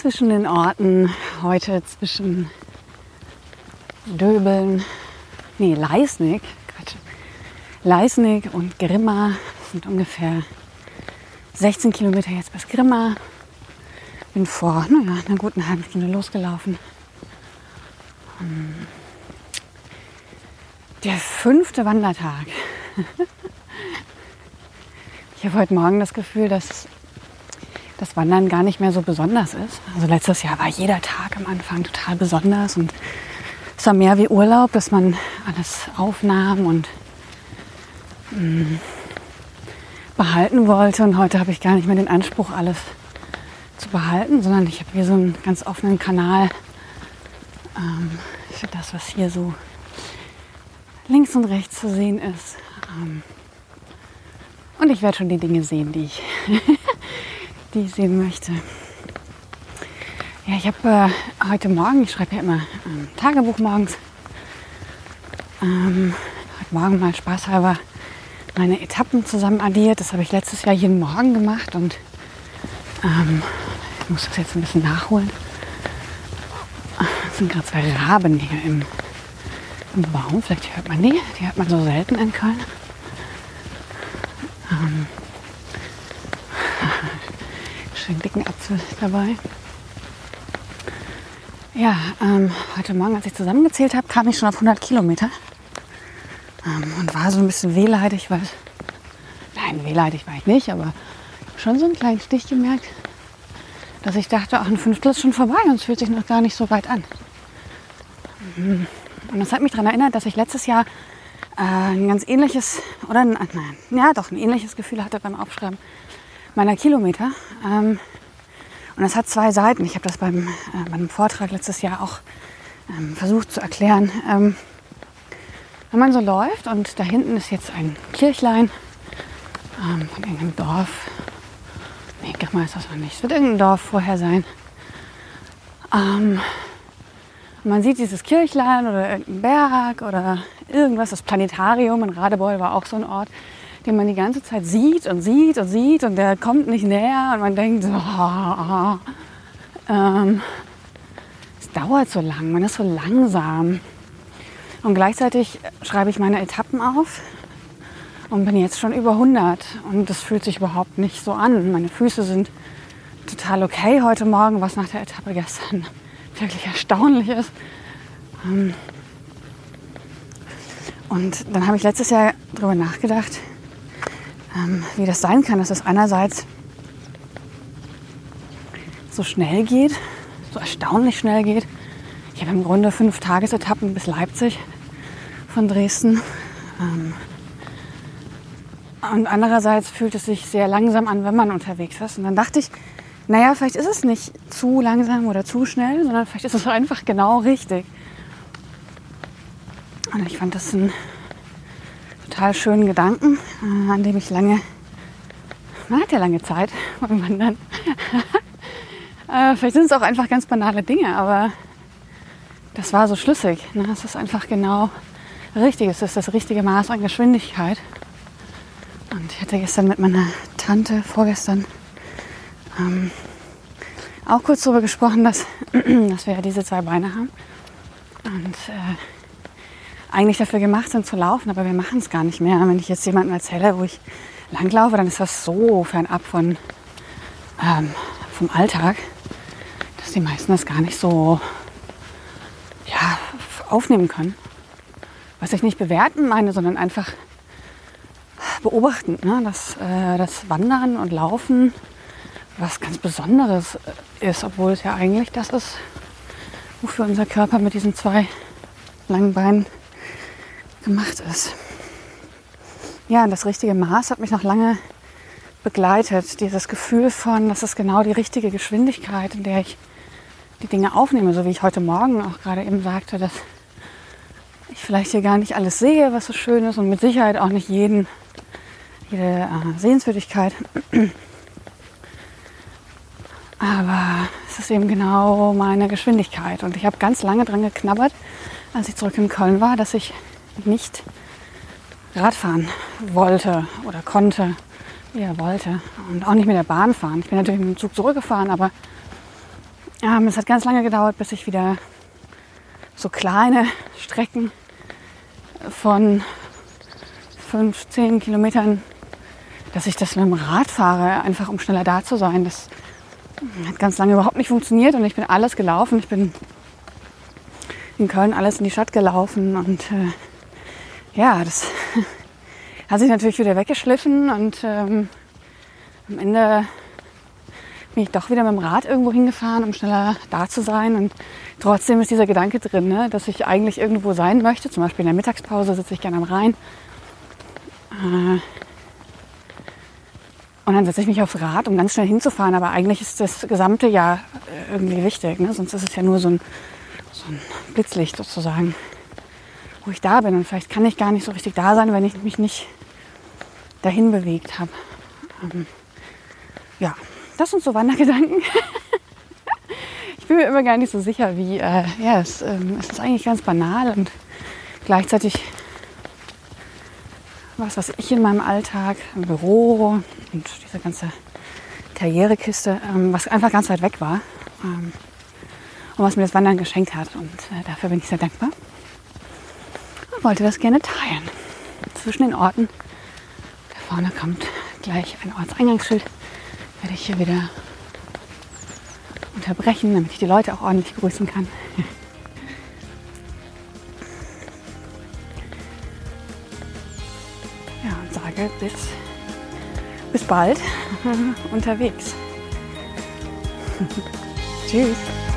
Zwischen den Orten, heute zwischen Döbeln, nee, Leisnig, Quatsch, Leisnig und Grimma sind ungefähr 16 Kilometer jetzt bis Grimma. Bin vor naja, einer guten halben Stunde losgelaufen. Der fünfte Wandertag. Ich habe heute Morgen das Gefühl, dass das Wandern gar nicht mehr so besonders ist. Also letztes Jahr war jeder Tag am Anfang total besonders und es war mehr wie Urlaub, dass man alles aufnahm und mh, mm, behalten wollte. Und heute habe ich gar nicht mehr den Anspruch, alles zu behalten, sondern ich habe hier so einen ganz offenen Kanal ähm, für das, was hier so links und rechts zu sehen ist. Ähm, und ich werde schon die Dinge sehen, die ich die ich sehen möchte. Ja, ich habe äh, heute Morgen, ich schreibe ja immer ein Tagebuch morgens, ähm, heute Morgen mal spaßhalber meine Etappen zusammen addiert. Das habe ich letztes Jahr jeden Morgen gemacht und ähm, ich muss das jetzt ein bisschen nachholen. Es sind gerade zwei Raben hier im, im Baum. Vielleicht hört man die. Die hört man so selten in Köln. Ähm, schön dicken Apfel dabei. Ja, ähm, heute Morgen, als ich zusammengezählt habe, kam ich schon auf 100 Kilometer ähm, und war so ein bisschen wehleidig, weil, nein, wehleidig war ich nicht, aber schon so einen kleinen Stich gemerkt, dass ich dachte, ach, ein Fünftel ist schon vorbei und es fühlt sich noch gar nicht so weit an. Und das hat mich daran erinnert, dass ich letztes Jahr äh, ein ganz ähnliches, oder nein, ja doch, ein ähnliches Gefühl hatte beim Aufschreiben meiner Kilometer. Ähm, und das hat zwei Seiten. Ich habe das beim, äh, beim Vortrag letztes Jahr auch ähm, versucht zu erklären. Ähm, wenn man so läuft und da hinten ist jetzt ein Kirchlein ähm, von irgendeinem Dorf. Nee, Grimma ist das noch nicht. Es wird irgendein Dorf vorher sein. Ähm, man sieht dieses Kirchlein oder irgendeinen Berg oder irgendwas, das Planetarium in Radebeul war auch so ein Ort den man die ganze Zeit sieht und sieht und sieht und der kommt nicht näher und man denkt, oh, ähm, es dauert so lang, man ist so langsam. Und gleichzeitig schreibe ich meine Etappen auf und bin jetzt schon über 100 und das fühlt sich überhaupt nicht so an. Meine Füße sind total okay heute Morgen, was nach der Etappe gestern wirklich erstaunlich ist. Ähm, und dann habe ich letztes Jahr darüber nachgedacht, ähm, wie das sein kann, dass es einerseits so schnell geht, so erstaunlich schnell geht. Ich habe im Grunde fünf Tagesetappen bis Leipzig von Dresden. Ähm, und andererseits fühlt es sich sehr langsam an, wenn man unterwegs ist. Und dann dachte ich, naja, vielleicht ist es nicht zu langsam oder zu schnell, sondern vielleicht ist es einfach genau richtig. Und ich fand das ein total schönen Gedanken, äh, an dem ich lange, man hat ja lange Zeit beim Wandern. äh, vielleicht sind es auch einfach ganz banale Dinge, aber das war so schlüssig. Ne? Es ist einfach genau richtig. Es ist das richtige Maß an Geschwindigkeit. Und ich hatte gestern mit meiner Tante, vorgestern, ähm, auch kurz darüber gesprochen, dass, dass wir ja diese zwei Beine haben. Und äh, eigentlich dafür gemacht sind zu laufen, aber wir machen es gar nicht mehr. Wenn ich jetzt jemandem erzähle, wo ich langlaufe, dann ist das so fernab von, ähm, vom Alltag, dass die meisten das gar nicht so ja, aufnehmen können. Was ich nicht bewerten meine, sondern einfach beobachten, ne? dass äh, das Wandern und Laufen was ganz Besonderes ist, obwohl es ja eigentlich das ist, wofür unser Körper mit diesen zwei langen Beinen gemacht ist. Ja, das richtige Maß hat mich noch lange begleitet. Dieses Gefühl von, das ist genau die richtige Geschwindigkeit, in der ich die Dinge aufnehme, so wie ich heute Morgen auch gerade eben sagte, dass ich vielleicht hier gar nicht alles sehe, was so schön ist und mit Sicherheit auch nicht jeden, jede äh, Sehenswürdigkeit. Aber es ist eben genau meine Geschwindigkeit. Und ich habe ganz lange dran geknabbert, als ich zurück in Köln war, dass ich nicht Radfahren wollte oder konnte, eher wollte. Und auch nicht mit der Bahn fahren. Ich bin natürlich mit dem Zug zurückgefahren, aber ähm, es hat ganz lange gedauert, bis ich wieder so kleine Strecken von 15 Kilometern, dass ich das mit dem Rad fahre, einfach um schneller da zu sein. Das hat ganz lange überhaupt nicht funktioniert und ich bin alles gelaufen. Ich bin in Köln alles in die Stadt gelaufen und äh, ja, das hat sich natürlich wieder weggeschliffen und ähm, am Ende bin ich doch wieder mit dem Rad irgendwo hingefahren, um schneller da zu sein. Und trotzdem ist dieser Gedanke drin, ne, dass ich eigentlich irgendwo sein möchte. Zum Beispiel in der Mittagspause sitze ich gerne am Rhein. Äh, und dann setze ich mich aufs Rad, um ganz schnell hinzufahren. Aber eigentlich ist das gesamte Jahr irgendwie wichtig. Ne? Sonst ist es ja nur so ein, so ein Blitzlicht sozusagen, wo ich da bin. Und vielleicht kann ich gar nicht so richtig da sein, wenn ich mich nicht dahin bewegt habe. Ähm, ja, das sind so Wandergedanken. ich bin mir immer gar nicht so sicher, wie, äh, ja, es, ähm, es ist eigentlich ganz banal und gleichzeitig was, was ich in meinem Alltag, im Büro und diese ganze Karrierekiste, ähm, was einfach ganz weit weg war ähm, und was mir das Wandern geschenkt hat. Und äh, dafür bin ich sehr dankbar wollte das gerne teilen. Zwischen den Orten, da vorne kommt gleich ein Ortseingangsschild, werde ich hier wieder unterbrechen, damit ich die Leute auch ordentlich grüßen kann. sage bis, bis bald unterwegs. Tschüss.